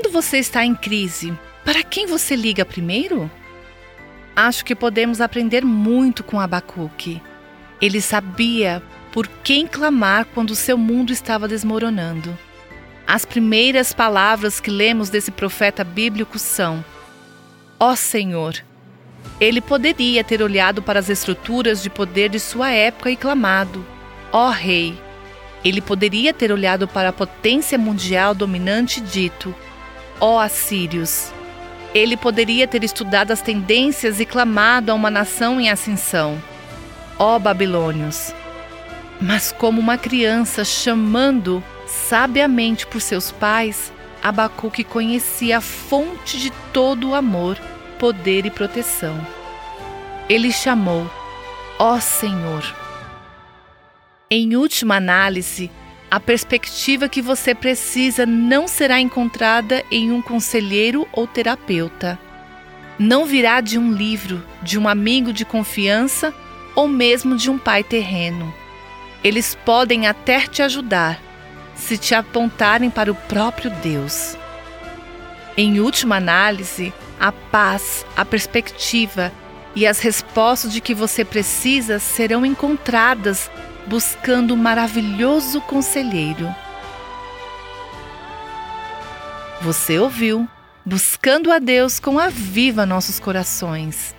Quando você está em crise, para quem você liga primeiro? Acho que podemos aprender muito com Abacuque. Ele sabia por quem clamar quando seu mundo estava desmoronando. As primeiras palavras que lemos desse profeta bíblico são: Ó oh Senhor. Ele poderia ter olhado para as estruturas de poder de sua época e clamado: Ó oh Rei. Ele poderia ter olhado para a potência mundial dominante e dito: Ó Assírios. Ele poderia ter estudado as tendências e clamado a uma nação em ascensão: Ó Babilônios. Mas, como uma criança chamando sabiamente por seus pais, Abacuque conhecia a fonte de todo o amor, poder e proteção. Ele chamou: Ó Senhor. Em última análise, a perspectiva que você precisa não será encontrada em um conselheiro ou terapeuta. Não virá de um livro, de um amigo de confiança ou mesmo de um pai terreno. Eles podem até te ajudar, se te apontarem para o próprio Deus. Em última análise, a paz, a perspectiva e as respostas de que você precisa serão encontradas buscando o maravilhoso conselheiro. Você ouviu? Buscando a Deus com a viva nossos corações.